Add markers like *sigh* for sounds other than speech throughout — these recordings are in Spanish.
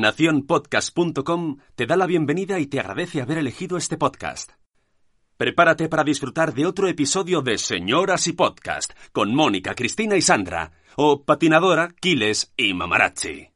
Naciónpodcast.com te da la bienvenida y te agradece haber elegido este podcast. Prepárate para disfrutar de otro episodio de Señoras y Podcast con Mónica, Cristina y Sandra, o Patinadora, Quiles y Mamarazzi.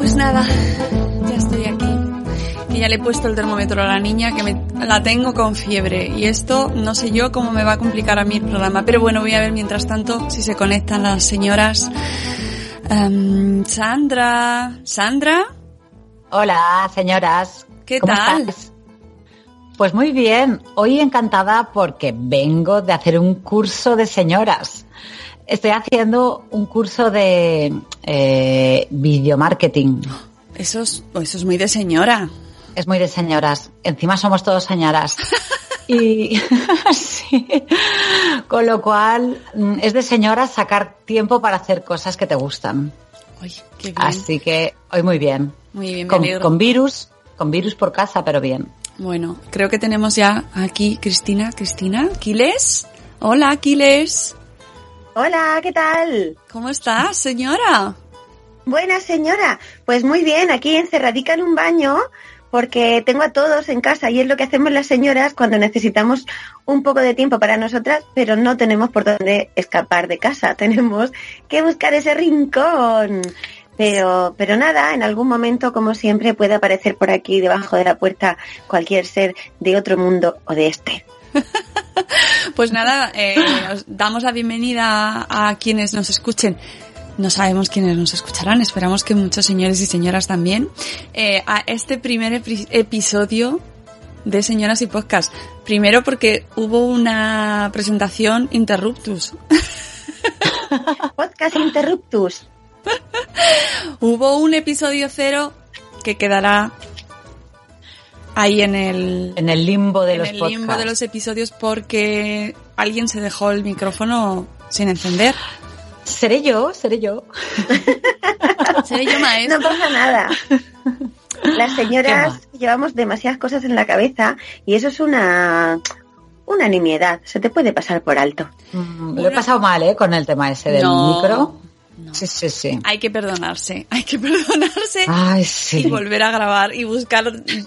Pues nada, ya estoy aquí. Que ya le he puesto el termómetro a la niña, que me, la tengo con fiebre. Y esto no sé yo cómo me va a complicar a mí el programa. Pero bueno, voy a ver mientras tanto si se conectan las señoras. Em, Sandra, Sandra, Hola, señoras. ¿qué ¿Cómo tal? Pues muy bien. Hoy encantada porque vengo de hacer un curso de señoras. Estoy haciendo un curso de eh, videomarketing. Eso es, eso es muy de señora. Es muy de señoras. Encima somos todos señoras. *laughs* Y *laughs* sí. Con lo cual mm, es de señoras sacar tiempo para hacer cosas que te gustan. Uy, qué bien. Así que hoy muy bien. Muy bien, me Con, alegro. con virus, con virus por casa, pero bien. Bueno, creo que tenemos ya aquí Cristina. Cristina, Quiles. Hola, Quiles. Hola, ¿qué tal? ¿Cómo estás, señora? Buena señora. Pues muy bien, aquí encerradica en un baño porque tengo a todos en casa y es lo que hacemos las señoras cuando necesitamos un poco de tiempo para nosotras, pero no tenemos por dónde escapar de casa. *laughs* Tenemos que buscar ese rincón. Pero, pero nada, en algún momento, como siempre, puede aparecer por aquí debajo de la puerta cualquier ser de otro mundo o de este. *laughs* Pues nada, eh, os damos la bienvenida a quienes nos escuchen. No sabemos quiénes nos escucharán, esperamos que muchos señores y señoras también. eh, a este primer epi- episodio de Señoras y Podcast. Primero porque hubo una presentación interruptus. *laughs* Podcast Interruptus. *laughs* Hubo un episodio cero que quedará ahí en el, En el limbo de en los el podcasts. limbo de los episodios porque alguien se dejó el micrófono sin encender. Seré yo, seré yo. *laughs* Seré yo maestra. No pasa nada. Las ¿Qué señoras llevamos demasiadas cosas en la cabeza y eso es una, una nimiedad. Se te puede pasar por alto. Mm, Lo he pasado mal, ¿eh? Con el tema ese del No, micro. No. Sí, sí, sí. Hay que perdonarse, hay que *laughs* perdonarse Ay, y sí. volver a grabar y buscar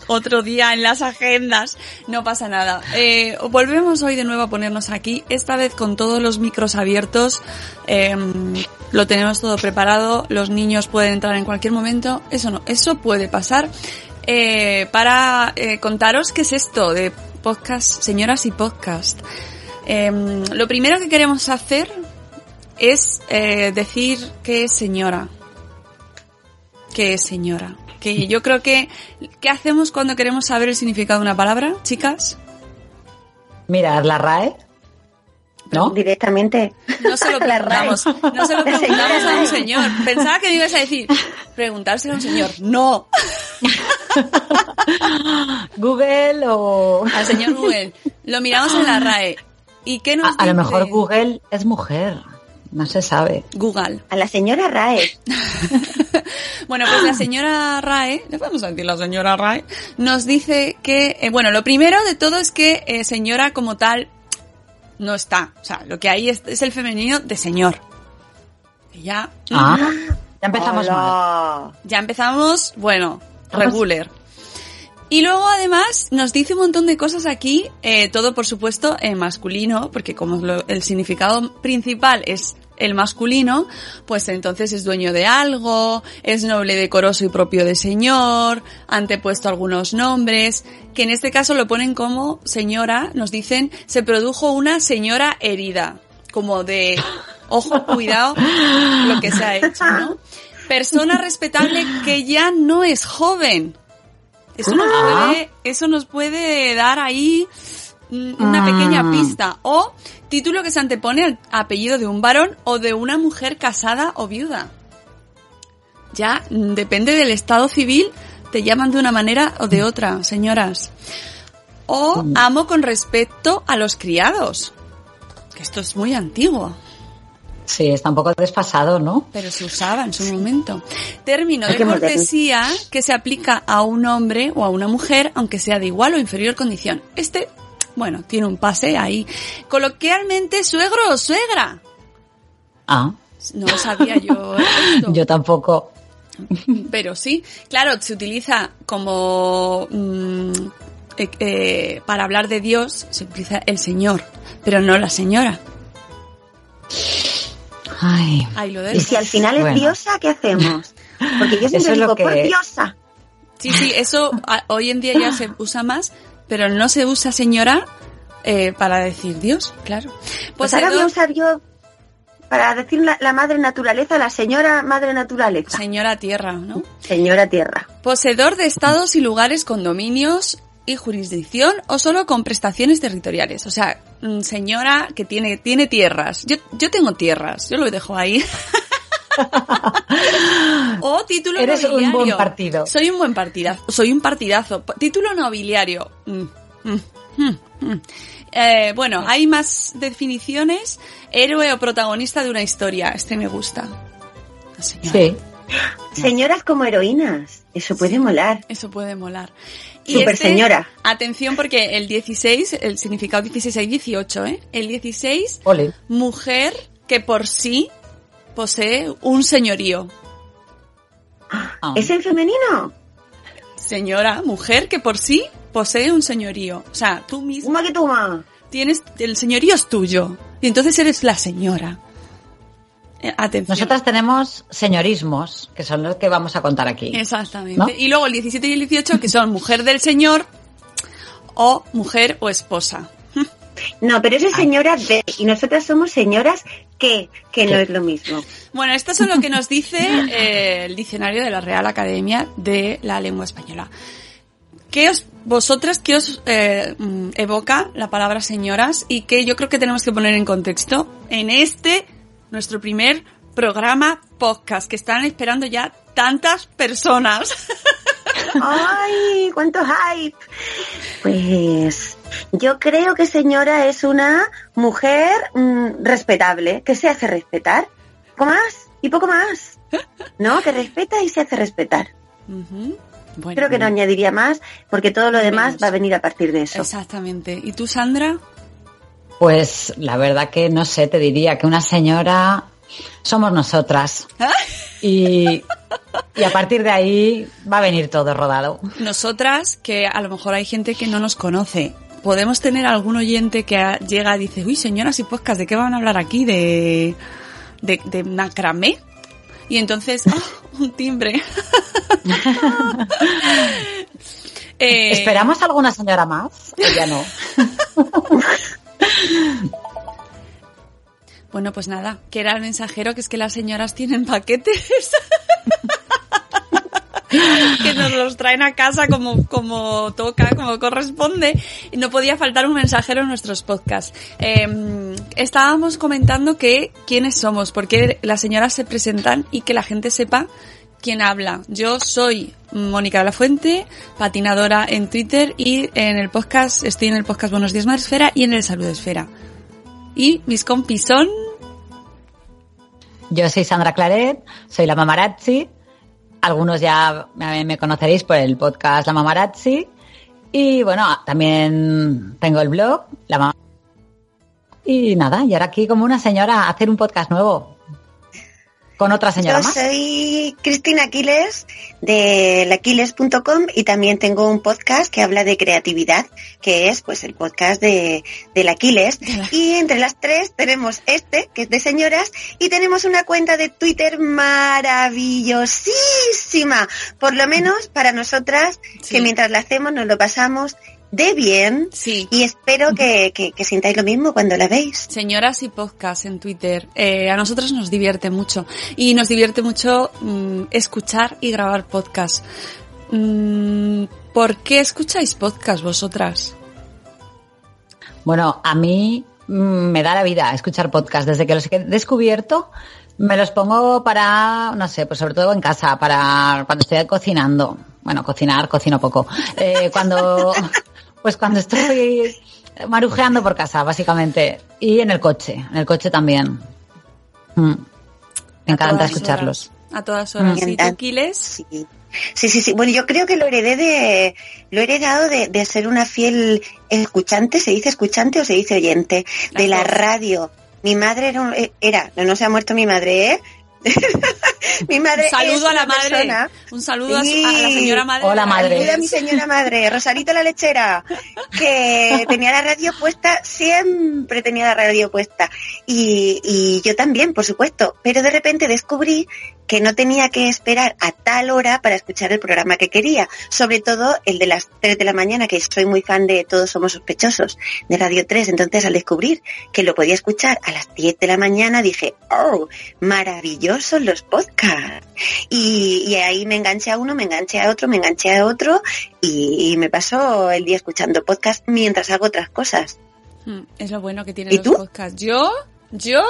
otro día en las agendas. No pasa nada. Eh, volvemos hoy de nuevo a ponernos aquí, esta vez con todos los micros abiertos. Eh, lo tenemos todo preparado, los niños pueden entrar en cualquier momento. Eso no, eso puede pasar. Eh, para eh, contaros qué es esto de podcast, señoras y podcast. Eh, lo primero que queremos hacer es eh, decir que es señora. Que es señora. Que *laughs* yo creo que... ¿Qué hacemos cuando queremos saber el significado de una palabra, chicas? Mirar la RAE. ¿No? Directamente. No se lo *laughs* preguntamos, no se lo preguntamos a un señor. Pensaba que me ibas a decir, preguntárselo a un señor. No, *laughs* Google o... al señor Google. Lo miramos en la RAE. ¿Y qué nos A, a lo mejor Google es mujer. No se sabe. Google. A la señora Rae. *laughs* Bueno, pues la señora Rae, le podemos decir la señora Rae, nos dice que, eh, bueno, lo primero de todo es que eh, señora como tal no está. O sea, lo que hay es, es el femenino de señor. Y ya, Ah, ya empezamos mal. Ya empezamos, bueno, regular. Y luego además nos dice un montón de cosas aquí, eh, todo por supuesto en masculino, porque como lo- el significado principal es el masculino, pues entonces es dueño de algo, es noble, decoroso y propio de señor, antepuesto algunos nombres, que en este caso lo ponen como señora, nos dicen, se produjo una señora herida, como de, ojo, cuidado, lo que se ha hecho, ¿no? Persona respetable que ya no es joven. Eso nos Ah. puede, eso nos puede dar ahí una Ah. pequeña pista. O título que se antepone al apellido de un varón o de una mujer casada o viuda. Ya mm, depende del estado civil, te llaman de una manera o de otra, señoras. O amo con respecto a los criados. Que esto es muy antiguo, Sí, está un poco desfasado, ¿no? pero se usaba en su momento. Término de cortesía que se aplica a un hombre o a una mujer, aunque sea de igual o inferior condición. Este, bueno, tiene un pase ahí. Coloquialmente, suegro o suegra. Ah, No lo sabía yo. esto. *laughs* yo tampoco. Pero sí, claro, se utiliza como mm, eh, eh, para hablar de Dios, se utiliza el Señor, pero no la señora. Ay, Ahí lo Y si al final es Bueno. diosa, ¿qué hacemos? Porque yo *laughs* Eso siempre es lo digo, que- por diosa. Sí, sí, eso a- hoy en día ya se usa más, pero no se usa señora eh, para decir Dios, claro. Pues ahora voy a usar yo, para decir la, la madre naturaleza, la señora madre naturaleza. señora tierra, ¿no? Señora tierra. Poseedor de estados y lugares con dominios y jurisdicción o solo con prestaciones territoriales. O sea, mm, señora que tiene, tiene tierras. Yo, yo tengo tierras, yo lo dejo ahí. *laughs* *laughs* o título Eres un nobiliario. buen partido. Soy un buen partidazo. Soy un partidazo. Título nobiliario. Mm, mm, mm, mm. Eh, bueno, hay más definiciones. Héroe o protagonista de una historia. Este me gusta. La señora. sí. Señoras como heroínas. Eso puede molar. Eso puede molar. Super este- señora. Atención porque el 16, el significado 16 hay 18, ¿eh? El 16, Ole. mujer que por sí posee un señorío. Ah. ¿Es en femenino? Señora, mujer que por sí posee un señorío. O sea, tú misma Uma que toma. tienes, el señorío es tuyo. Y entonces eres la señora. Eh, atención. Nosotras tenemos señorismos, que son los que vamos a contar aquí. Exactamente. ¿No? Y luego el 17 y el 18 que son mujer del señor o mujer o esposa. No, pero eso es señora de. Y nosotras somos señoras que, que no es lo mismo. Bueno, esto es lo que nos dice eh, el diccionario de la Real Academia de la Lengua Española. ¿Qué os, vosotras, qué os eh, mm, evoca la palabra señoras y que yo creo que tenemos que poner en contexto en este, nuestro primer programa podcast que están esperando ya tantas personas? *laughs* ¡Ay! ¡Cuánto hype! Pues yo creo que señora es una mujer mm, respetable, que se hace respetar. Poco más y poco más. ¿No? Que respeta y se hace respetar. Bueno, Creo que no añadiría más, porque todo lo demás Menos. va a venir a partir de eso. Exactamente. ¿Y tú, Sandra? Pues la verdad que no sé, te diría que una señora somos nosotras. Y, y a partir de ahí va a venir todo rodado. Nosotras, que a lo mejor hay gente que no nos conoce, podemos tener algún oyente que a- llega y dice, uy, señoras y podcast, ¿de qué van a hablar aquí? ¿De, de, de macramé? Y entonces, *laughs* ¡ah! un timbre. *laughs* Eh, ¿Esperamos alguna señora más? O ya no. *laughs* Bueno, pues nada, que era el mensajero, que es que las señoras tienen paquetes. Que nos los traen a casa como, como toca, como corresponde. No podía faltar un mensajero en nuestros podcasts. Eh, estábamos comentando que quiénes somos, porque las señoras se presentan y que la gente sepa quién habla. Yo soy Mónica de la Fuente, patinadora en Twitter y en el podcast, estoy en el podcast Buenos Días Madresfera y en el Salud Esfera. Y mis compis son... Yo soy Sandra Claret, soy la Mamarazzi. Algunos ya me conoceréis por el podcast La Mamarazzi. Y bueno, también tengo el blog, La Mama- Y nada, y ahora aquí como una señora hacer un podcast nuevo. Con otra señora Yo más. soy Cristina Aquiles de laquiles.com y también tengo un podcast que habla de creatividad, que es pues el podcast de, de Aquiles. Y entre las tres tenemos este, que es de señoras, y tenemos una cuenta de Twitter maravillosísima, por lo menos para nosotras, Sí. que mientras la hacemos nos lo pasamos de bien. Sí. Y espero que, que, que sintáis lo mismo cuando la veis. Señoras y podcast en Twitter. Eh, a nosotros nos divierte mucho. Y nos divierte mucho mm, escuchar y grabar podcast. Mm, ¿Por qué escucháis podcast vosotras? Bueno, a mí mm, me da la vida escuchar podcast. Desde que los he descubierto, me los pongo para, no sé, pues sobre todo en casa, para cuando estoy cocinando. Bueno, cocinar, cocino poco. Eh, cuando, *laughs* pues cuando estoy marujeando por casa, básicamente. Y en el coche, en el coche también. Mm. Me A encanta escucharlos. horas. A todas horas. ¿Y tú? Sí. Sí, sí, sí. Bueno, yo creo que lo heredé de, lo he heredado de, de ser una fiel escuchante, se dice escuchante o se dice oyente, de la radio. Mi madre era, un- era, no, no se ha muerto mi madre, ¿eh? Mi madre Un saludo es a la madre. persona- Un saludo a, su- a la señora madre. Hola, madre. A mi señora madre, Rosarito la lechera, que *laughs* tenía la radio puesta, siempre tenía la radio puesta. Y, y yo también, por supuesto. Pero de repente descubrí que no tenía que esperar a tal hora para escuchar el programa que quería. Sobre todo el de las 3 de la mañana, que soy muy fan de Todos Somos Sospechosos, de Radio 3. Entonces, al descubrir que lo podía escuchar a las 10 de la mañana, dije, oh, maravillosos los podcasts. Y, y ahí me enganché a uno, me enganché a otro, me enganché a otro y, y me paso el día escuchando podcast mientras hago otras cosas. Mm, Es lo bueno que tienen ¿Y los tú? podcasts. ¿Yo? ¿Yo?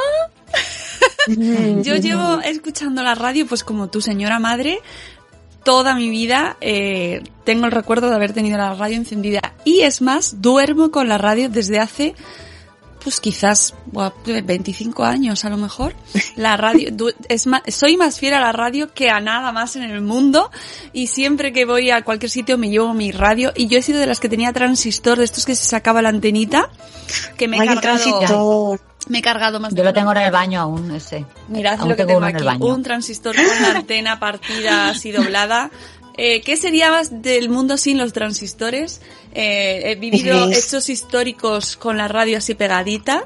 Yo llevo escuchando la radio, pues como tu señora madre, toda mi vida. eh, tengo el recuerdo de haber tenido la radio encendida. Y es más, duermo con la radio desde hace, pues quizás buah, 25 años a lo mejor. La radio, es más, soy más fiel a la radio que a nada más en el mundo. Y siempre que voy a cualquier sitio me llevo mi radio. Y yo he sido de las que tenía transistor, de estos que se sacaba la antenita, que me he Ay, el transistor. Me he cargado más de Yo lo tengo en el baño aún, ese. Mirad Aún lo que tengo tengo uno en el aquí. baño. Un transistor con una antena partida así doblada. Eh, ¿Qué sería más del mundo sin los transistores? Eh, he vivido hechos históricos con la radio así pegadita.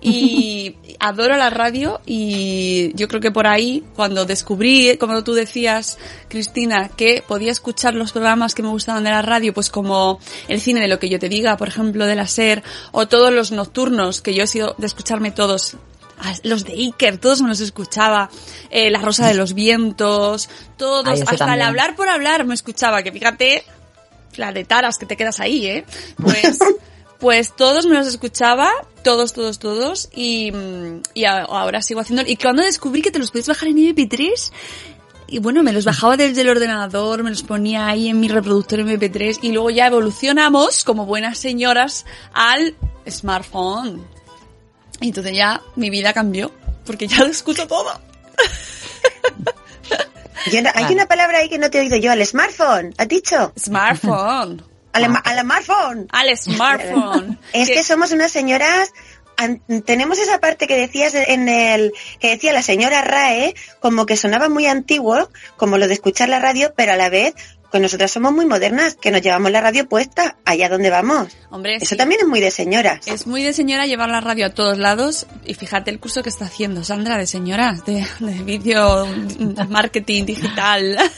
Y *laughs* adoro la radio y yo creo que por ahí, cuando descubrí, como tú decías, Cristina, que podía escuchar los programas que me gustaban de la radio, pues como el cine de lo que yo te diga, por ejemplo, de la SER, o todos los nocturnos, que yo he sido de escucharme todos, ah, los de Iker, todos me los escuchaba, eh, La Rosa de los Vientos, todos, Ay, ese hasta el también. hablar por hablar me escuchaba, que fíjate, la de taras que te quedas ahí, ¿eh? Pues, *laughs* pues todos me los escuchaba, todos, todos, todos, y, y ahora sigo haciendo. Y cuando descubrí que te los podías bajar en MP3, y bueno, me los bajaba desde el ordenador, me los ponía ahí en mi reproductor MP3, y luego ya evolucionamos, como buenas señoras, al smartphone. Y entonces ya mi vida cambió, porque ya lo escucho todo. *laughs* Yo no- hay una palabra ahí que no te he oído yo, al smartphone, ¿has dicho? Smartphone. Al, al smartphone. Al smartphone. *laughs* Es que somos unas señoras, tenemos esa parte que decías en el, que decía la señora Rae, como que sonaba muy antiguo, como lo de escuchar la radio, pero a la vez, que nosotras somos muy modernas, que nos llevamos la radio puesta allá donde vamos. Hombre, Eso sí. también es muy de señoras. Es muy de señora llevar la radio a todos lados y fíjate el curso que está haciendo Sandra de señoras, de, de vídeo marketing digital. *laughs*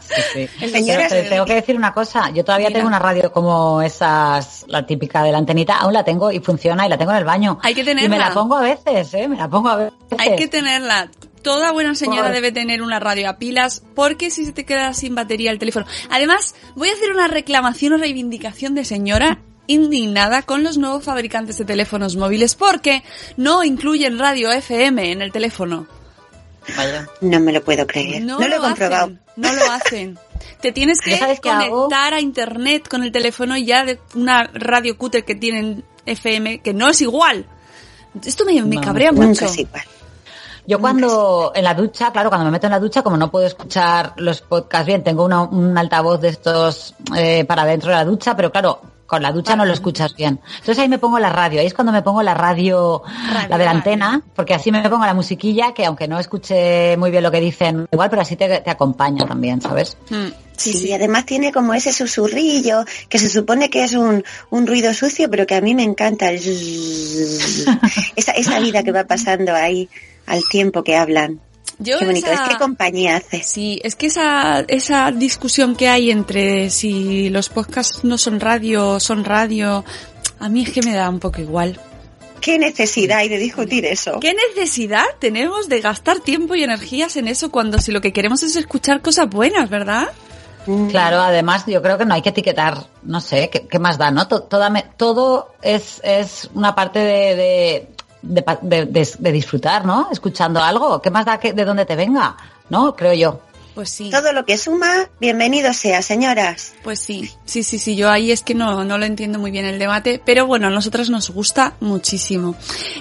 Sí, sí. Es Señoras, Pero te tengo que decir una cosa. Yo todavía Mira. tengo una radio como esas, la típica de la antenita, aún la tengo y funciona y la tengo en el baño. Hay que Y me tenerla. la pongo a veces, ¿eh? Me la pongo a veces. Hay que tenerla. Toda buena señora Por- debe tener una radio a pilas porque si se te queda sin batería el teléfono. Además, voy a hacer una reclamación o reivindicación de señora indignada con los nuevos fabricantes de teléfonos móviles porque no incluyen radio FM en el teléfono. Vaya. No me lo puedo creer. No, lo he comprobado. Hacen, no lo hacen. Te tienes que *laughs* ¿Ya sabes qué conectar hago? a internet con el teléfono y ya de una radio cúter que tienen FM que no es igual. Esto me, me No, cabrea mucho. Nunca es igual. Yo cuando en la ducha, claro, cuando me meto en la ducha, como no puedo escuchar los podcasts bien, tengo una- un altavoz de estos eh, para dentro de la ducha, pero claro, con la ducha no lo escuchas bien. Entonces ahí me pongo la radio, ahí es cuando me pongo la radio, Radio, la de la radio. antena, porque así me pongo la musiquilla, que aunque no escuche muy bien lo que dicen, igual, pero así te, te acompaña también, ¿sabes? Mm, Sí, y además tiene como ese susurrillo que se supone que es un, un ruido sucio, pero que a mí me encanta. el *laughs* esa, esa vida que va pasando ahí al tiempo que hablan. Yo Qué bonito, esa- es que compañía hace. Sí, es que esa, esa discusión que hay entre si los podcasts no son radio o son radio, a mí es que me da un poco igual. ¿Qué necesidad hay de discutir eso? ¿Qué necesidad tenemos de gastar tiempo y energías en eso cuando si lo que queremos es escuchar cosas buenas, ¿verdad? Mm. Claro, además yo creo que no hay que etiquetar, no sé, ¿qué, qué más da, no? To- toda me- todo es, es una parte de, de, de pa- de- de- de disfrutar, ¿no? Escuchando algo, ¿qué más da que de dónde te venga? ¿No? Creo yo. Pues sí. Todo lo que suma, bienvenido sea, señoras. Pues sí, sí, sí, sí, yo ahí es que no, no lo entiendo muy bien el debate, pero bueno, a nosotras nos gusta muchísimo.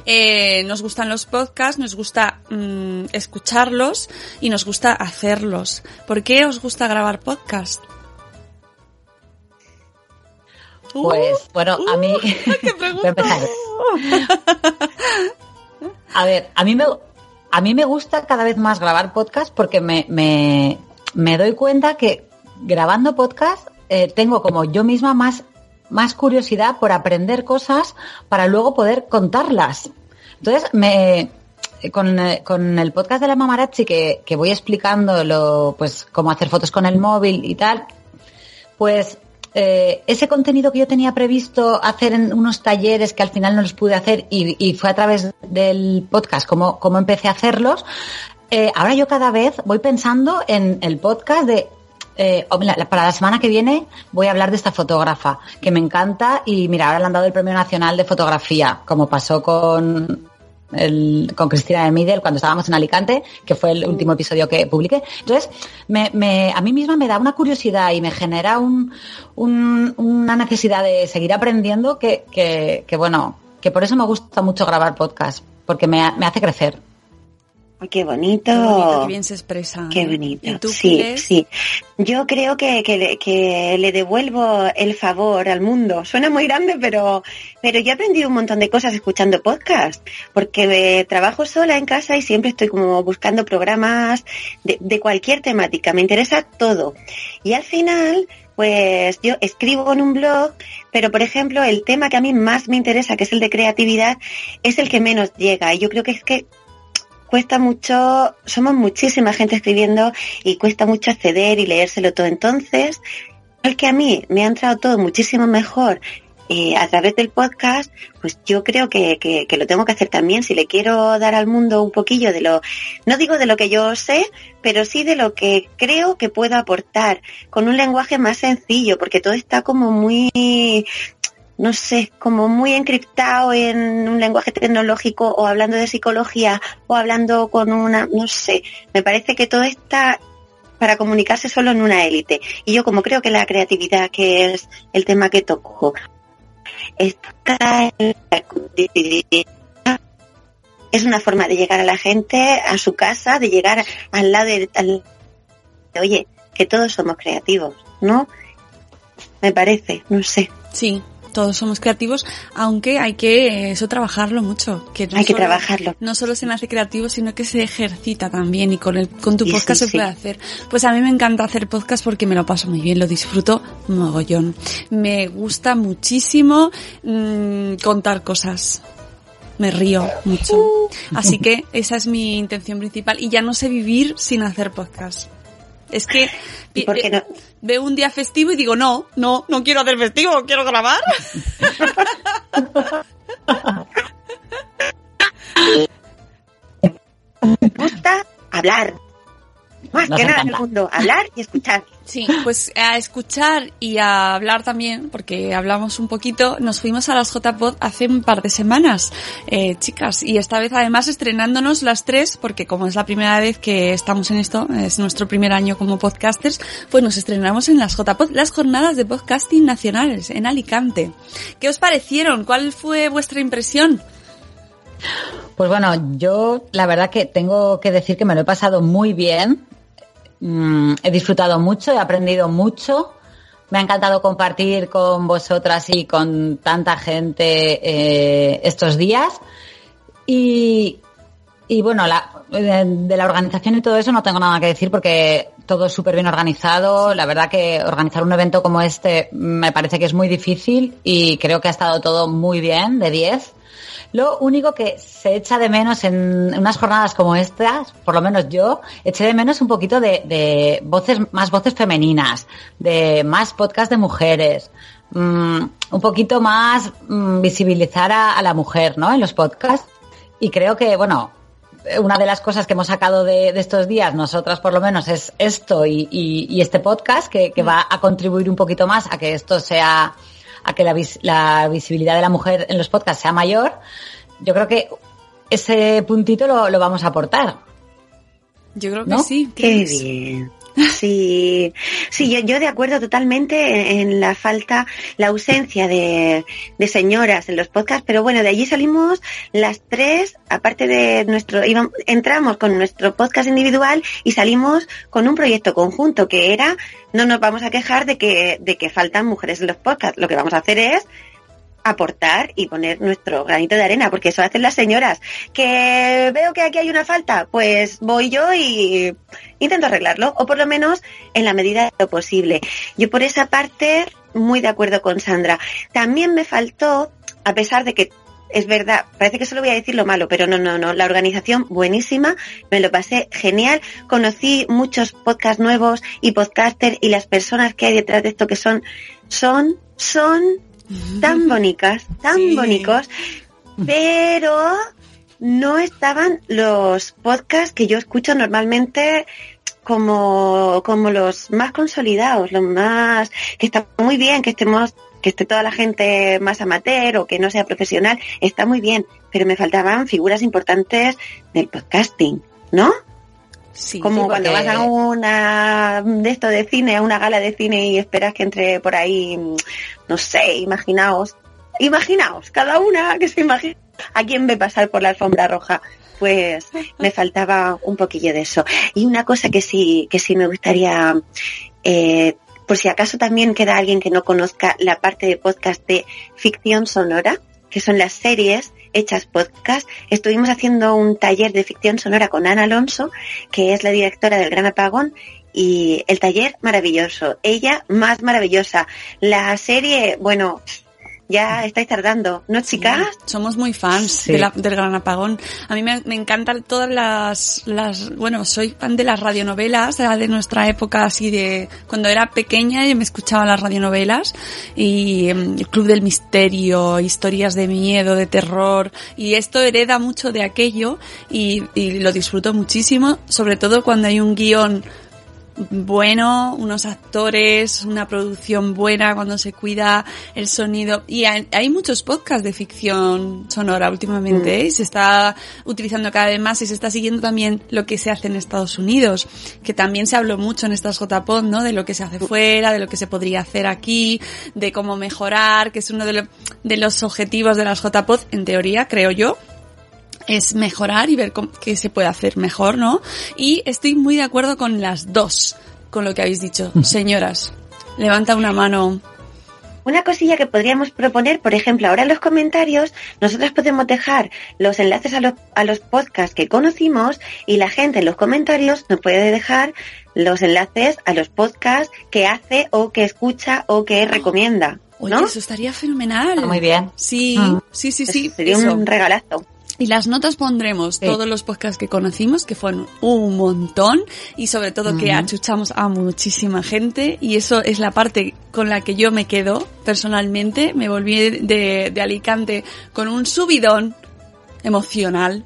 Eh, nos gustan los podcasts, nos gusta mm, escucharlos y nos gusta hacerlos. ¿Por qué os gusta grabar podcast? Pues, bueno, a mí... *laughs* ¿Qué *laughs* Voy a ver, a mí me, a mí me gusta cada vez más grabar podcast porque me, me, me doy cuenta que grabando podcast eh, tengo como yo misma más, más curiosidad por aprender cosas para luego poder contarlas. Entonces, me, con, eh, con el podcast de la Mamarazzi que, que voy explicando lo, pues, cómo hacer fotos con el móvil y tal, pues eh, ese contenido que yo tenía previsto hacer en unos talleres que al final no los pude hacer y, fue a través del podcast como, como empecé a hacerlos, eh, ahora yo cada vez voy pensando en el podcast de eh, oh, para la semana que viene voy a hablar de esta fotógrafa que me encanta y mira, ahora le han dado el Premio Nacional de Fotografía, como pasó con el- con Cristina de Midel cuando estábamos en Alicante, que fue el último episodio que publiqué. Entonces, me, me- a mí misma me da una curiosidad y me genera un, un- una necesidad de seguir aprendiendo que, que, que, bueno, que por eso me gusta mucho grabar podcast, porque me, me hace crecer. Qué bonito. Qué bonito, qué bien se expresa. Qué ¿eh? bonito. ¿Y tú, sí, sí. Yo creo que, que, le- que le devuelvo el favor al mundo. Suena muy grande, pero, pero yo he aprendido un montón de cosas escuchando podcast, porque eh, trabajo sola en casa y siempre estoy como buscando programas de, de cualquier temática. Me interesa todo. Y al final, pues yo escribo en un blog, pero por ejemplo, el tema que a mí más me interesa, que es el de creatividad, es el que menos llega. Y yo creo que es que cuesta mucho, somos muchísima gente escribiendo y cuesta mucho acceder y leérselo todo. Entonces, el que a mí me ha entrado todo muchísimo mejor eh, a través del podcast, pues yo creo que, que, que lo tengo que hacer también. Si le quiero dar al mundo un poquillo de lo, no digo de lo que yo sé, pero sí de lo que creo que puedo aportar, con un lenguaje más sencillo, porque todo está como muy no sé, como muy encriptado en un lenguaje tecnológico o hablando de psicología o hablando con una, no sé, me parece que todo está para comunicarse solo en una élite. Y yo como creo que la creatividad, que es el tema que toco, está es una forma de llegar a la gente, a su casa, de llegar al lado de, al- de, oye, que todos somos creativos, ¿no? Me parece, no sé. Sí, todos somos creativos, aunque hay que eh, eso trabajarlo mucho. Que no Hay que solo- trabajarlo. No solo se nace creativo, sino que se ejercita también y con el con tu Sí, podcast sí, se sí. puede hacer. Pues a mí me encanta hacer podcast porque me lo paso muy bien, lo disfruto mogollón. Me gusta muchísimo mm, contar cosas. Me río mucho. Así que *laughs* esa es mi intención principal y ya no sé vivir sin hacer podcast. Es que ¿Y por qué no? Veo un día festivo y digo, no, no, no quiero hacer festivo, quiero grabar. *laughs* Me gusta hablar. Más Nos que nada en el mundo, hablar y escuchar. Sí, pues a escuchar y a hablar también, porque hablamos un poquito, nos fuimos a las JPod hace un par de semanas, eh, chicas, y esta vez además estrenándonos las tres, porque como es la primera vez que estamos en esto, es nuestro primer año como podcasters, pues nos estrenamos en las JPod, las jornadas de podcasting nacionales en Alicante. ¿Qué os parecieron? ¿Cuál fue vuestra impresión? Pues bueno, yo la verdad que tengo que decir que me lo he pasado muy bien. Mm, he disfrutado mucho, he aprendido mucho. Me ha encantado compartir con vosotras y con tanta gente eh, estos días. Y, y bueno, la, de, la organización y todo eso no tengo nada que decir porque todo es súper bien organizado. La verdad que organizar un evento como este me parece que es muy difícil y creo que ha estado todo muy bien, de 10. Lo único que se echa de menos en unas jornadas como estas, por lo menos yo, eché de menos un poquito de, voces, más voces femeninas, de más podcast de mujeres, mm, un poquito más mm, visibilizar a, la mujer, ¿no? En los podcasts. Y creo que, bueno, una de las cosas que hemos sacado de, estos días, nosotras por lo menos, es esto y, este podcast que, que, va a contribuir un poquito más a que esto sea a que la, visibilidad de la mujer en los podcasts sea mayor, yo creo que ese puntito lo, vamos a aportar. Yo creo que sí. Qué bien. Sí, sí, yo, yo de acuerdo totalmente en la falta, la ausencia de, de, señoras en los podcasts, pero bueno, de allí salimos las tres, aparte de nuestro, íbamos, entramos con nuestro podcast individual y salimos con un proyecto conjunto que era, no nos vamos a quejar de que, de que faltan mujeres en los podcasts, lo que vamos a hacer es aportar y poner nuestro granito de arena, porque eso hacen las señoras. Que veo que aquí hay una falta, pues voy yo y intento arreglarlo, o por lo menos en la medida de lo posible. Yo por esa parte, muy de acuerdo con Sandra. También me faltó, a pesar de que es verdad, parece que solo voy a decir lo malo, pero no, no, no. La organización buenísima, me lo pasé genial. Conocí muchos podcasts nuevos y podcasters y las personas que hay detrás de esto que son, son, son tan bonitas, tan bonitos, pero no estaban los podcasts que yo escucho normalmente como, como los más consolidados, los más, que está muy bien que estemos, que esté toda la gente más amateur o que no sea profesional, está muy bien, pero me faltaban figuras importantes del podcasting, ¿no? Sí, como cuando vas a una de esto de cine, a una gala de cine y esperas que entre por ahí, no sé, imaginaos, imaginaos, cada una que se imagina a quién ve pasar por la alfombra roja. Pues me faltaba un poquillo de eso. Y una cosa que sí, que sí me gustaría, eh, por si acaso también queda alguien que no conozca la parte de podcast de ficción sonora, que son las series hechas podcast. Estuvimos haciendo un taller de ficción sonora con Ana Alonso, que es la directora del Gran Apagón, y el taller maravilloso. Ella más maravillosa. La serie, bueno, ya estáis tardando, ¿no, chicas? somos muy fans del Gran Apagón. A mí me, encantan todas las, las, bueno, soy fan de las radionovelas de nuestra época, así de cuando era pequeña y me escuchaba las radionovelas y em, el Club del Misterio, historias de miedo, de terror y esto hereda mucho de aquello y, y lo disfruto muchísimo, sobre todo cuando hay un guion bueno, unos actores, una producción buena cuando se cuida el sonido. Y hay, muchos podcasts de ficción sonora últimamente mm. ¿eh? y se está utilizando cada vez más y se está siguiendo también lo que se hace en Estados Unidos, que también se habló mucho en estas JPod, ¿no? De lo que se hace fuera, de lo que se podría hacer aquí, de cómo mejorar, que es uno de, de los objetivos de las JPod, en teoría, creo yo, es mejorar y ver qué se puede hacer mejor, ¿no? Y estoy muy de acuerdo con las dos, con lo que habéis dicho. Señoras, levanta una mano. Una cosilla que podríamos proponer, por ejemplo, ahora en los comentarios, nosotros podemos dejar los enlaces a los, a los podcasts que conocimos y la gente en los comentarios nos puede dejar los enlaces a los podcasts que hace o que escucha o que recomienda. ¿no? Oye, eso estaría fenomenal. Muy bien. Sí, mm. sí, sí, sí. Sería un regalazo. Y las notas pondremos todos los podcasts que conocimos, que fueron un montón, y sobre todo que achuchamos a muchísima gente, y eso es la parte con la que yo me quedo personalmente. Me volví de, de Alicante con un subidón emocional.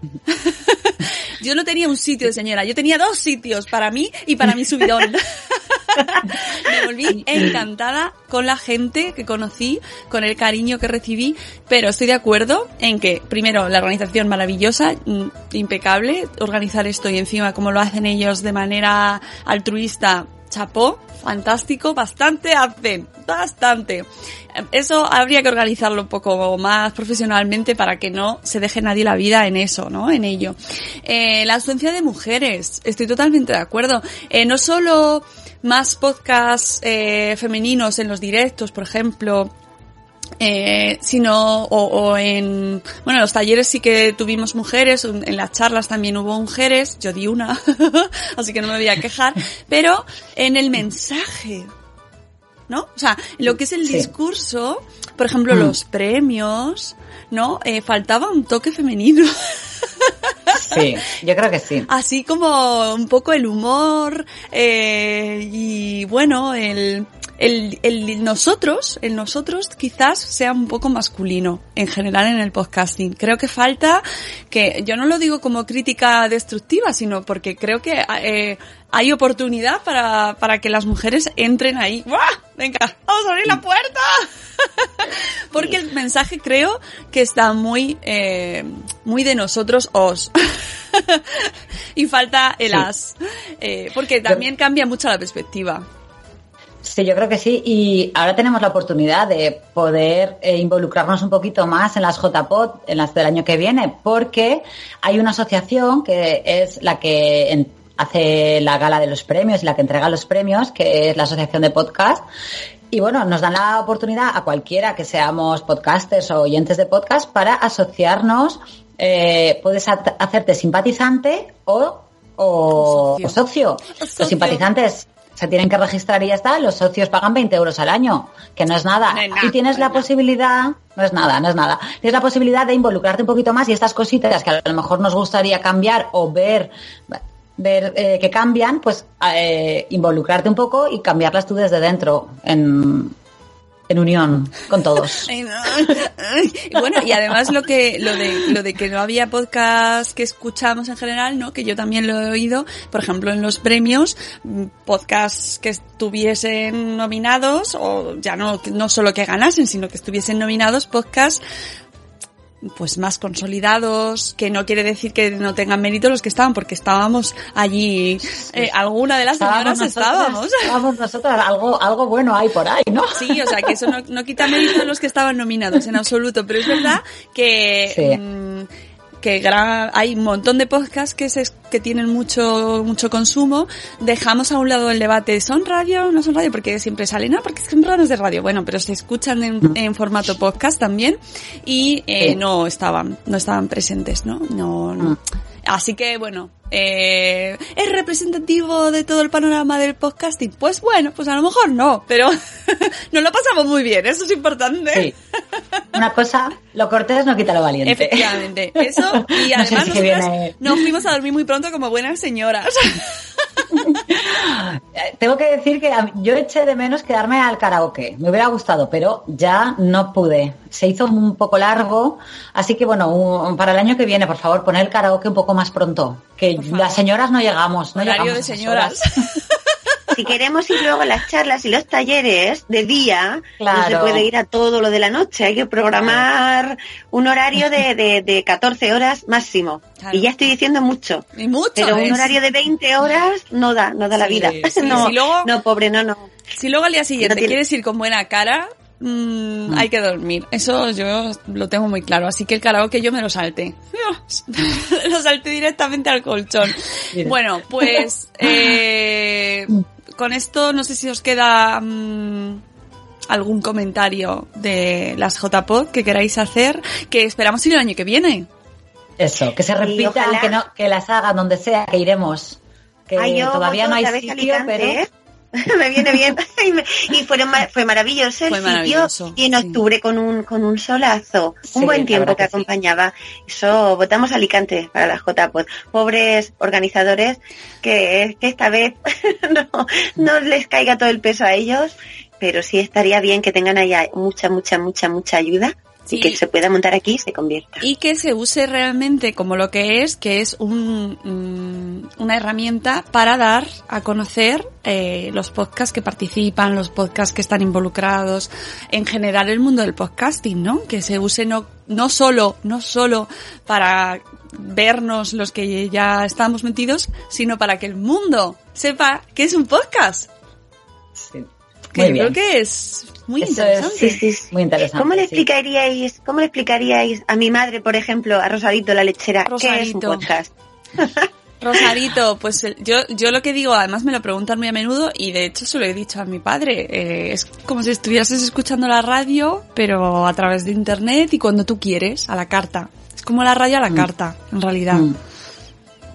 Yo no tenía un sitio de señora, yo tenía dos sitios para mí y para mi subidón. *laughs* me volví encantada con la gente que conocí, con el cariño que recibí, pero estoy de acuerdo en que, primero, la organización maravillosa, mm, impecable, organizar esto y encima como lo hacen ellos de manera altruista, chapó, fantástico, bastante hacen, bastante. Eso habría que organizarlo un poco más profesionalmente para que no se deje nadie la vida en eso, ¿no? En ello. Eh, la ausencia de mujeres, estoy totalmente de acuerdo. Eh, no solo más podcasts eh, femeninos en los directos, por ejemplo, eh, sino o, o, en bueno en los talleres sí que tuvimos mujeres en las charlas también hubo mujeres yo di una *laughs* así que no me voy a quejar pero en el mensaje ¿no? O sea, lo que es el sí. discurso, por ejemplo, mm. los premios, ¿no? Eh, faltaba un toque femenino. *laughs* Sí, yo creo que sí. Así como un poco el humor eh, y bueno, el, el, el, nosotros, el nosotros quizás sea un poco masculino en general en el podcasting. Creo que falta que, yo no lo digo como crítica destructiva, sino porque creo que eh, hay oportunidad para, para que las mujeres entren ahí. ¡Buah! Venga, vamos a abrir la puerta. *laughs* porque el mensaje creo que está muy, eh, muy de nosotros os. *laughs* y falta el as. Eh, porque también cambia mucho la perspectiva. Sí, yo creo que sí. Y ahora tenemos la oportunidad de poder eh, involucrarnos un poquito más en las JPOD en las del año que viene, porque hay una asociación que es la que en, hace la gala de los premios y la que entrega los premios, que es la Asociación de Podcast. Y bueno, nos dan la oportunidad a cualquiera que seamos podcasters o oyentes de podcast para asociarnos. Eh, puedes hacerte simpatizante o, o, socio. o socio. socio. Los simpatizantes se tienen que registrar y ya está. Los socios pagan 20 euros al año, que no es nada. No nada y tienes no la nada. posibilidad, no es nada, no es nada. Tienes la posibilidad de involucrarte un poquito más y estas cositas que a lo mejor nos gustaría cambiar o ver ver eh, que cambian, pues eh, involucrarte un poco y cambiarlas tú desde dentro en, en unión con todos. *laughs* Bueno, y además lo que lo de lo de que no había podcast que escuchamos en general, ¿no? Que yo también lo he oído, por ejemplo, en los premios, mm, podcasts que estuviesen nominados o ya no no solo que ganasen, sino que estuviesen nominados podcasts pues más consolidados, que no quiere decir que no tengan mérito los que estaban, porque estábamos allí, eh, alguna de las Estábamos señoras nosotras, estábamos. estábamos nosotras, algo, algo bueno hay por ahí, ¿no? Sí, o sea, que eso no, no quita mérito de los que estaban nominados en absoluto, pero es verdad que, Sí. mm, que gra- hay un montón de podcasts que, se, que tienen mucho, mucho consumo. Dejamos a un lado el debate, ¿son radio no son radio? Porque siempre salen, ah, porque son raros de radio. Bueno, pero se escuchan en, en formato podcast también y eh, no estaban, no estaban presentes, ¿no? No, no. Mm. Así que bueno, eh, ¿es representativo de todo el panorama del podcasting? Pues bueno, pues a lo mejor no, pero *laughs* nos lo pasamos muy bien, eso es importante. Sí. Una cosa, lo cortés no quita lo valiente. Efectivamente, eso *laughs* y No sé además si nosotras viene- nos fuimos a dormir muy pronto como buenas señoras. *laughs* Tengo que decir que yo eché de menos quedarme al karaoke. Me hubiera gustado, pero ya no pude. Se hizo un poco largo, así que bueno, un- para el año que viene, por favor, poner el karaoke un poco más pronto. Que las señoras no llegamos, no Horario llegamos de señoras. *laughs* Si queremos ir luego a las charlas y los talleres de día, no se puede ir a todo lo de la noche. Hay que programar un horario de, de, de 14 horas máximo. Claro. Y ya estoy diciendo mucho. Y mucho. Pero un horario de 20 horas no da, no da la vida. sí, *laughs* no, si luego- no, pobre, no, no. Si luego al día siguiente No tiene- quieres ir con buena cara, mm, hay que dormir. Eso yo lo tengo muy claro. Así que el karaoke yo me lo salté. *laughs* lo salté directamente al colchón. Mira. Bueno, pues *laughs* eh, con esto no sé si os queda mm, algún comentario de las JPod que queráis hacer, que esperamos ir el año que viene. Eso, que se repitan, que, no, que las hagan donde sea, que iremos. Que Ay, yo todavía no hay sitio, Alicante, pero... ¿eh? *laughs* me viene bien. *laughs* Y me- y fueron fue maravilloso el Fue sitio. y en sí. octubre con un, con un solazo. Sí, un buen tiempo que, sí. acompañaba. Eso, votamos Alicante para las JPOD. Pobres organizadores que, que esta vez *laughs* no, no les caiga todo el peso a ellos. Pero sí estaría bien que tengan allá mucha, mucha, mucha, mucha ayuda. Y que se pueda montar aquí y se convierta. y que se use realmente como lo que es, que es un, una herramienta para dar a conocer eh, los podcasts que participan, los podcasts que están involucrados, en general el mundo del podcasting, ¿no? Que se use no, no solo, no solo para vernos los que ya estamos metidos, sino para que el mundo sepa que es un podcast. Que yo creo que es muy Eso interesante. es, sí, sí, muy interesante. ¿Cómo le sí. explicaríais, cómo le explicaríais a mi madre, por ejemplo, a Rosadito la lechera, qué es un Rosadito. podcast? *laughs* Rosadito, pues el- yo, yo lo que digo, además me lo preguntan muy a menudo y de hecho se lo he dicho a mi padre. eh, es como si estuvieses escuchando la radio, pero a través de internet y cuando tú quieres, a la carta. Es como la radio a la carta, en realidad. Mm.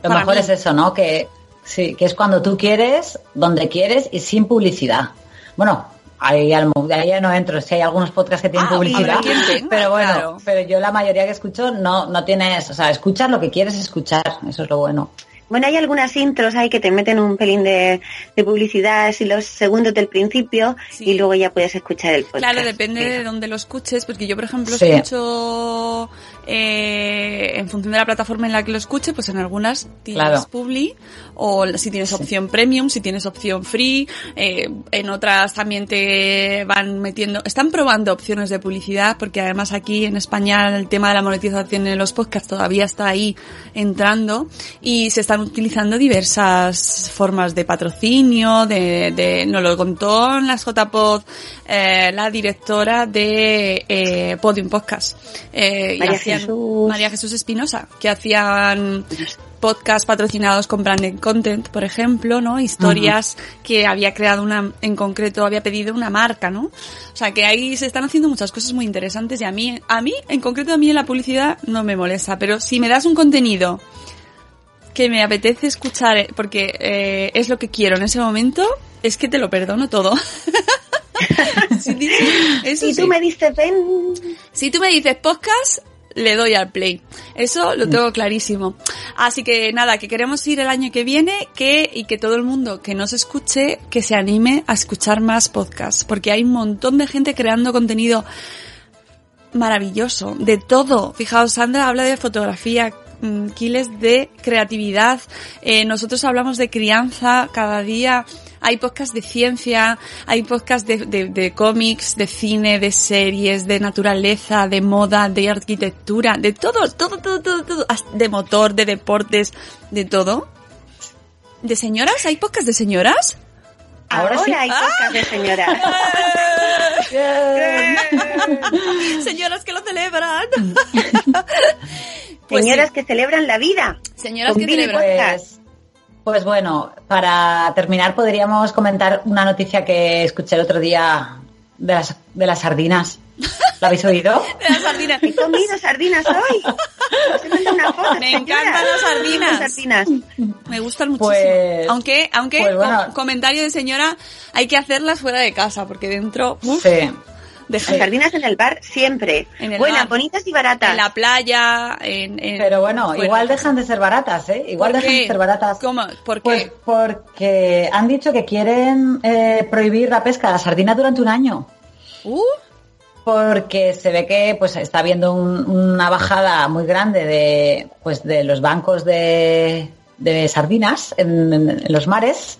Lo Para mejor mí. es eso, ¿no? Que sí, que es cuando tú quieres, donde quieres y sin publicidad. Bueno, ahí, al mo- ahí ya no entro, si hay algunos podcasts que tienen Ah, publicidad, tenga, *laughs* pero bueno, claro. pero yo la mayoría que escucho no no tienes, o sea, escuchas lo que quieres escuchar, eso es lo bueno. Bueno, hay algunas intros ahí que te meten un pelín de, de publicidad y los segundos del principio Sí. y luego ya puedes escuchar el podcast. Claro, depende de dónde lo escuches, porque yo, por ejemplo, Sí. escucho eh, en función de la plataforma en la que lo escuche, pues en algunas tienes Claro. Publi, o si tienes opción Premium, si tienes opción Free, eh, en otras también te van metiendo, están probando opciones de publicidad, porque además aquí en España el tema de la monetización en los podcasts todavía está ahí entrando, y se están utilizando diversas formas de patrocinio, de, de nos lo contó en las JPod eh, la directora de eh, Podium Podcast. Eh, y Jesús. María Jesús Espinosa, que hacían podcasts patrocinados con branded content, por ejemplo, ¿no? Historias que había creado una, en concreto había pedido una marca, ¿no? O sea, que ahí se están haciendo muchas cosas muy interesantes y a mí, a mí, en concreto a mí en la publicidad no me molesta, pero si me das un contenido que me apetece escuchar eh, porque eh, es lo que quiero en ese momento, es que te lo perdono todo. *laughs* Eso *laughs* Si sí. tú me dices, ven, Si tú me dices podcast, le doy al play. Eso lo tengo clarísimo. Así que nada, que queremos ir el año que viene, que, y que todo el mundo que nos escuche, que se anime a escuchar más podcasts, porque hay un montón de gente creando contenido maravilloso, de todo. Fijaos, Sandra habla de fotografía, mm, Kiles de creatividad, eh, nosotros hablamos de crianza cada día, hay podcasts de ciencia, hay podcasts de, de, de cómics, de cine, de series, de naturaleza, de moda, de arquitectura, de todo, todo, todo, todo, todo, de motor, de deportes, de todo. ¿De señoras? ¿Hay podcasts de señoras? ahora, Ahora sí. hay podcast de señoras. *laughs* señoras que lo celebran. *laughs* Pues sí. señoras que celebran la vida. Señoras que celebran. Pues, pues bueno, para terminar podríamos comentar una noticia que escuché el otro día de las, de las sardinas. ¿La habéis oído? *laughs* De las sardinas. He comido sardinas hoy. Os he mandado una foto, Me encantan las sardinas. Las sardinas. Me gustan muchísimo. Pues- aunque, aunque, pues bueno. comentario de señora, hay que hacerlas fuera de casa, porque dentro, uf, Sí. Deja- Las sardinas en el bar siempre. En el Buenas, bonitas y baratas. en la playa, en, en- Pero bueno, igual dejan de ser baratas, ¿eh? Igual ¿Por dejan qué? de ser baratas. ¿Cómo? ¿Por Pues qué? porque han dicho que quieren eh, prohibir la pesca de la sardina durante un año. Uh, Porque se ve que pues está habiendo un- una bajada muy grande de pues de los bancos de, de sardinas en, en los mares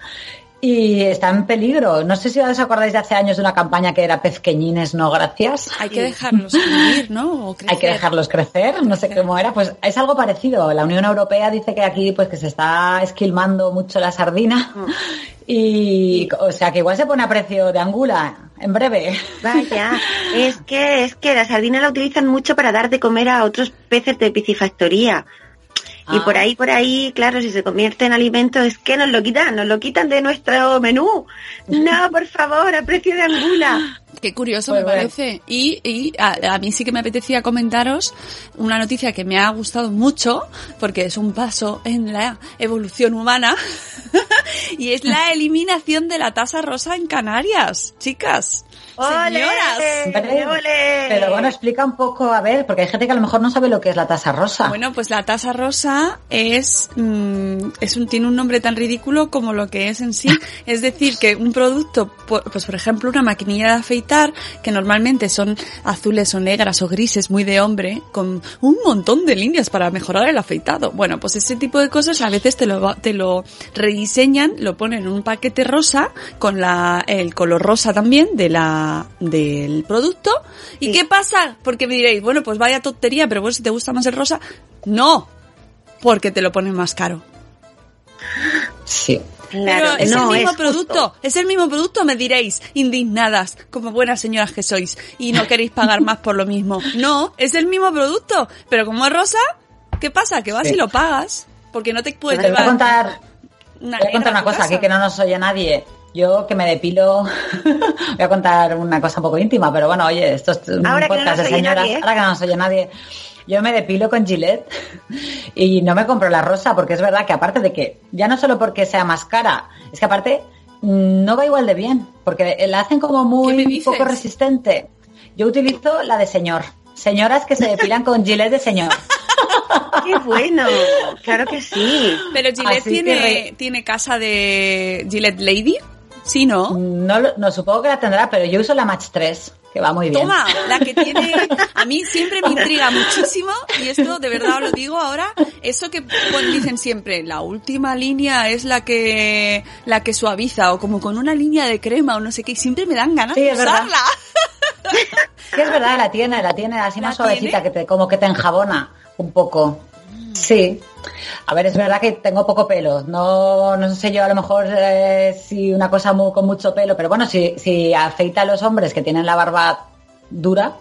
y está en peligro. No sé si os acordáis de hace años de una campaña que era pezqueñines no gracias. hay que dejarlos vivir, ¿no? O *laughs* Hay que crecer. dejarlos crecer, no sé cómo era, pues es algo parecido. La Unión Europea dice que aquí pues que se está esquilmando mucho la sardina *laughs* y o sea que igual se pone a precio de angula en breve. *laughs* Vaya, es que, es que la sardina la utilizan mucho para dar de comer a otros peces de piscifactoría. Y Ah. por ahí, por ahí, claro, si se convierte en alimento, es que nos lo quitan, nos lo quitan de nuestro menú. No, *laughs* por favor, a precio de angula. Qué curioso Pues me bueno. parece. Y, y a, a mí sí que me apetecía comentaros una noticia que me ha gustado mucho, porque es un paso en la evolución humana, *laughs* y es la *laughs* eliminación de la tasa rosa en Canarias, chicas. ¡Ole! Señoras. ¡Ole! Pero bueno, explica un poco, a ver, porque hay gente que a lo mejor no sabe lo que es la tasa rosa. Bueno, pues la tasa rosa es, mm, es un, tiene un nombre tan ridículo como lo que es en sí. *laughs* Es decir, que un producto, pues por ejemplo una maquinilla de afeitar, que normalmente son azules o negras o grises, muy de hombre, con un montón de líneas para mejorar el afeitado. Bueno, pues ese tipo de cosas a veces te lo, te lo rediseñan, lo ponen en un paquete rosa, con la, el color rosa también de la, del producto. ¿Y Sí. qué pasa? Porque me diréis, bueno, pues vaya tontería, pero bueno, si te gusta más el rosa, no, porque te lo ponen más caro. Sí. Claro, Pero es no, el mismo es producto, justo. es el mismo producto, me diréis, indignadas, como buenas señoras que sois, y no queréis pagar más por lo mismo. No, es el mismo producto, pero como es rosa, ¿qué pasa? Que vas Sí. y lo pagas, porque no te puedes Te voy a llevar contar, una, voy a contar una cosa aquí que no nos oye nadie. Yo que me depilo, *laughs* voy a contar una cosa un poco íntima, pero bueno, oye, esto es un Ahora que no podcast nos de señoras, nadie, ¿eh? ahora que no nos oye nadie. Yo me depilo con Gillette *laughs* y no me compro la rosa porque es verdad que aparte de que, ya no solo porque sea más cara, es que aparte mm, no va igual de bien, porque la hacen como ¿Qué me muy poco resistente. Yo utilizo la de señor. Señoras que se *laughs* depilan con Gillette de señor. Qué bueno, claro que sí. Pero Gillette Así tiene, que tiene casa de Gillette Lady, ¿sí, no? No, lo- no supongo que la tendrá, pero yo uso la Match 3, que va muy bien. Toma, la que tiene, a mí siempre me intriga muchísimo y esto de verdad os lo digo ahora, eso que dicen siempre, la última línea es la que la que suaviza o como con una línea de crema o no sé qué, y siempre me dan ganas Sí, de usarla. Sí, es verdad, la tiene, la tiene así ¿La más suavecita, tiene? que te, como que te enjabona un poco. Sí. A ver, es verdad que tengo poco pelo. No, no sé yo a lo mejor eh, si una cosa muy, con mucho pelo, pero bueno, si, si afeita a los hombres que tienen la barba dura,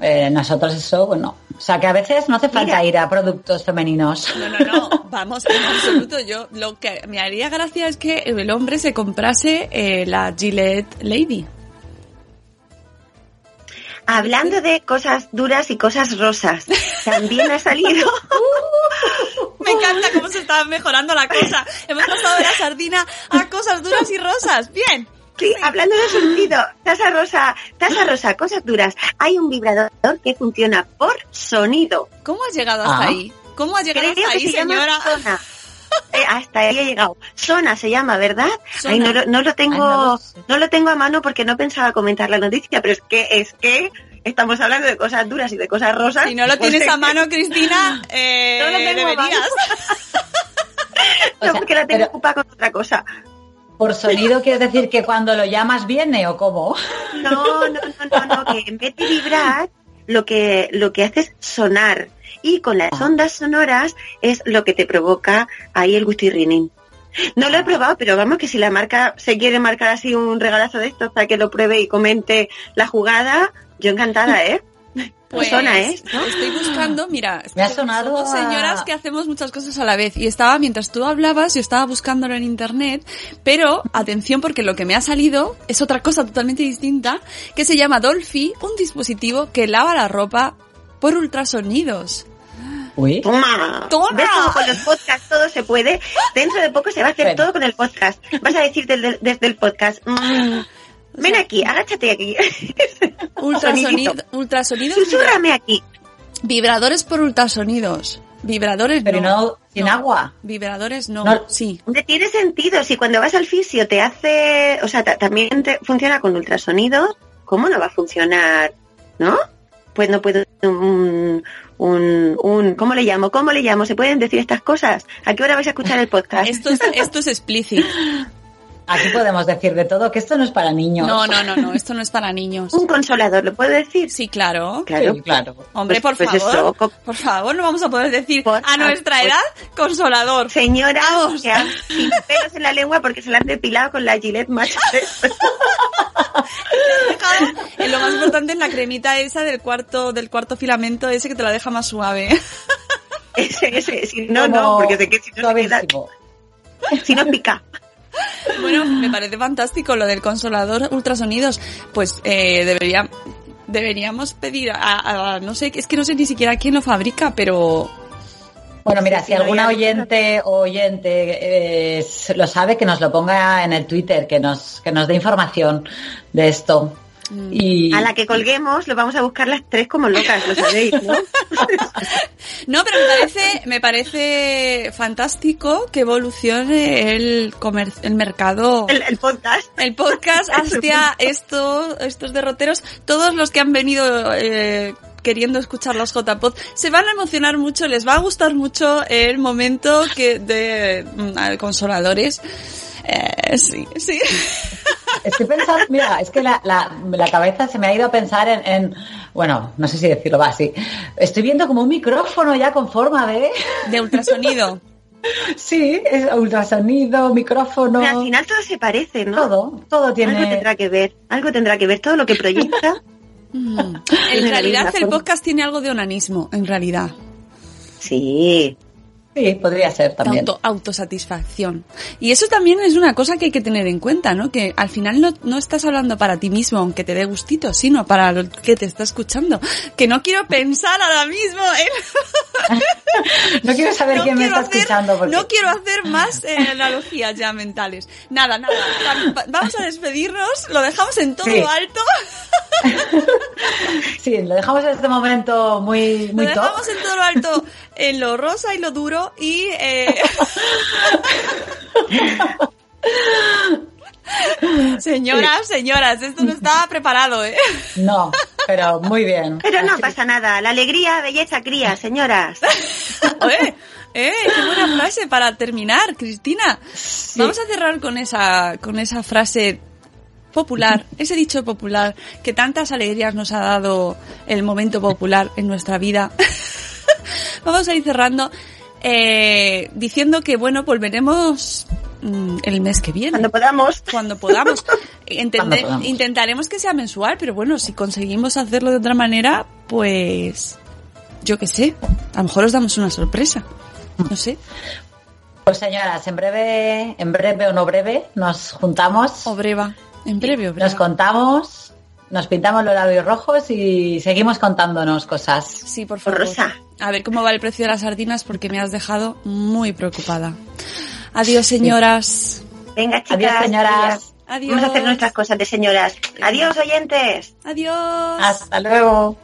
eh, nosotros eso, bueno. O sea que a veces no hace falta Mira. ir a productos femeninos. No, no, no, vamos, en absoluto. Yo lo que me haría gracia es que el hombre se comprase eh, la Gillette Lady. Hablando de cosas duras y cosas rosas, también ha salido *laughs* Me encanta cómo se está mejorando la cosa. Hemos pasado de la sardina a cosas duras y rosas. Bien. Sí, hablando de sonido, taza rosa, taza rosa, cosas duras. Hay un vibrador que funciona por sonido. ¿Cómo has llegado hasta Ah. ahí? ¿Cómo has llegado Creo hasta que ahí, se señora? *laughs* hasta ahí he llegado. Sona se llama, ¿verdad? Ay, no, lo- no lo tengo, Ay, no lo sé. no lo tengo a mano porque no pensaba comentar la noticia, pero es que es que estamos hablando de cosas duras y de cosas rosas. Si no lo pues tienes es a mano, Cristina, eh, *laughs* No lo tengo deberías. *laughs* O No, sea, porque la tengo pero- ocupada con otra cosa. Por sonido quieres decir que cuando lo llamas viene o cómo? No, no, no, no, no, que en vez de vibrar, lo que, lo que hace es sonar. Y con las Ah. ondas sonoras es lo que te provoca ahí el gustirrinín. No lo he probado, pero vamos que si la marca se quiere marcar así un regalazo de estos para que lo pruebe y comente la jugada, yo encantada, *laughs* ¿eh? Pues Suena, ¿eh? estoy buscando, mira, Me ha sonado somos a- señoras que hacemos muchas cosas a la vez y estaba, mientras tú hablabas, yo estaba buscándolo en internet, pero atención porque lo que me ha salido es otra cosa totalmente distinta, que se llama Dolphy, un dispositivo que lava la ropa por ultrasonidos. Uy. Toma. Toma. ¿Ves cómo con los podcasts todo se puede? Dentro de poco se va a hacer todo con el podcast. Vas a decir del- desde el podcast. Ven aquí, agáchate aquí. *laughs* Ultrasonido, ultrasonidos, Susúrrame aquí. vibradores por ultrasonidos. Vibradores Pero no. no sin agua. Vibradores no. No. Sí. Tiene sentido. Si cuando vas al fisio te hace, o sea, ta- también te funciona con ultrasonidos, ¿cómo no va a funcionar? ¿No? Pues no puedo un, un, un, ¿cómo le llamo? ¿Cómo le llamo? ¿Se pueden decir estas cosas? ¿A qué hora vais a escuchar el podcast? Esto es, esto es explícito. *laughs* Aquí podemos decir de todo, que esto no es para niños. No, no, no, no. Esto no es para niños. Un consolador, ¿lo puedo decir? Sí, claro. Claro. Sí, claro. Hombre, Pues- por pues favor. eso, Por favor, no vamos a poder decir Por a nuestra edad consolador. Señora, que han sin pelos en la lengua porque se la han depilado con la Gillette Match 3. En lo más importante en la cremita esa del cuarto del cuarto filamento ese que te la deja más suave. *laughs* ese, ese, si no, Como no, porque sé que si no se queda, si no pica. Bueno, me parece fantástico lo del consolador ultrasonidos. Pues eh, debería deberíamos pedir a, a- no sé, es que no sé ni siquiera quién lo fabrica, pero Bueno, mira, si alguna oyente o oyente eh, lo sabe, que nos lo ponga en el Twitter, que nos, que nos dé información de esto. Y A la que colguemos lo vamos a buscar las tres como locas, lo sabéis, ¿no? *laughs* no, pero me parece me parece fantástico que evolucione el comer- el mercado El, el podcast. el podcast *laughs* hacia esto, estos derroteros. Todos los que han venido eh, queriendo escuchar los JPod se van a emocionar mucho, les va a gustar mucho el momento que de mm, consoladores. Eh, sí, sí. *laughs* estoy pensando, mira, es que la, la, la cabeza se me ha ido a pensar en, en- bueno, no sé si decirlo va así. Estoy viendo como un micrófono ya con forma de... De ultrasonido. *laughs* Sí, es ultrasonido, micrófono. Pero al final todo se parece, ¿no? Todo, todo tiene. Algo tendrá que ver, algo tendrá que ver, todo lo que proyecta. Mm. *laughs* En realidad el podcast tiene algo de onanismo, en realidad. Sí. Sí, podría ser también. Auto, autosatisfacción. Y eso también es una cosa que hay que tener en cuenta, ¿no? Que al final no, no estás hablando para ti mismo, aunque te dé gustito, sino para lo que te está escuchando. Que no quiero pensar ahora mismo en... *laughs* No quiero saber no quién me está hacer- escuchando. Porque... No quiero hacer más eh, analogías ya mentales. Nada, nada. Va- Vamos a despedirnos, lo dejamos en todo Sí. alto. *laughs* Sí, lo dejamos en este momento muy, Lo muy top. dejamos en todo lo alto, en lo rosa y lo duro y... eh, *laughs* señoras, señoras, esto no estaba preparado, ¿eh? No, pero muy bien. Pero no pasa nada, la alegría, belleza cría, señoras. *laughs* Oye, eh, qué buena frase para terminar, Cristina. Vamos a cerrar con esa, con esa frase popular, ese dicho popular que tantas alegrías nos ha dado el momento popular en nuestra vida. *laughs* Vamos a ir cerrando eh, diciendo que bueno volveremos mm, el mes que viene Cuando podamos. cuando podamos. *laughs* Entende- Cuando podamos. Intentaremos que sea mensual, pero bueno, si conseguimos hacerlo de otra manera, pues yo qué sé, a lo mejor os damos una sorpresa. No sé. Pues señoras, en breve, en breve o no breve, nos juntamos, O breva. En breve, o nos contamos, nos pintamos los labios rojos y seguimos contándonos cosas. Sí, por favor. Rosa. A ver cómo va el precio de las sardinas porque me has dejado muy preocupada. Adiós, señoras. Venga, chicas. Adiós, señoras. Adiós. Vamos a hacer nuestras cosas de señoras. Adiós, oyentes. Adiós. Hasta luego.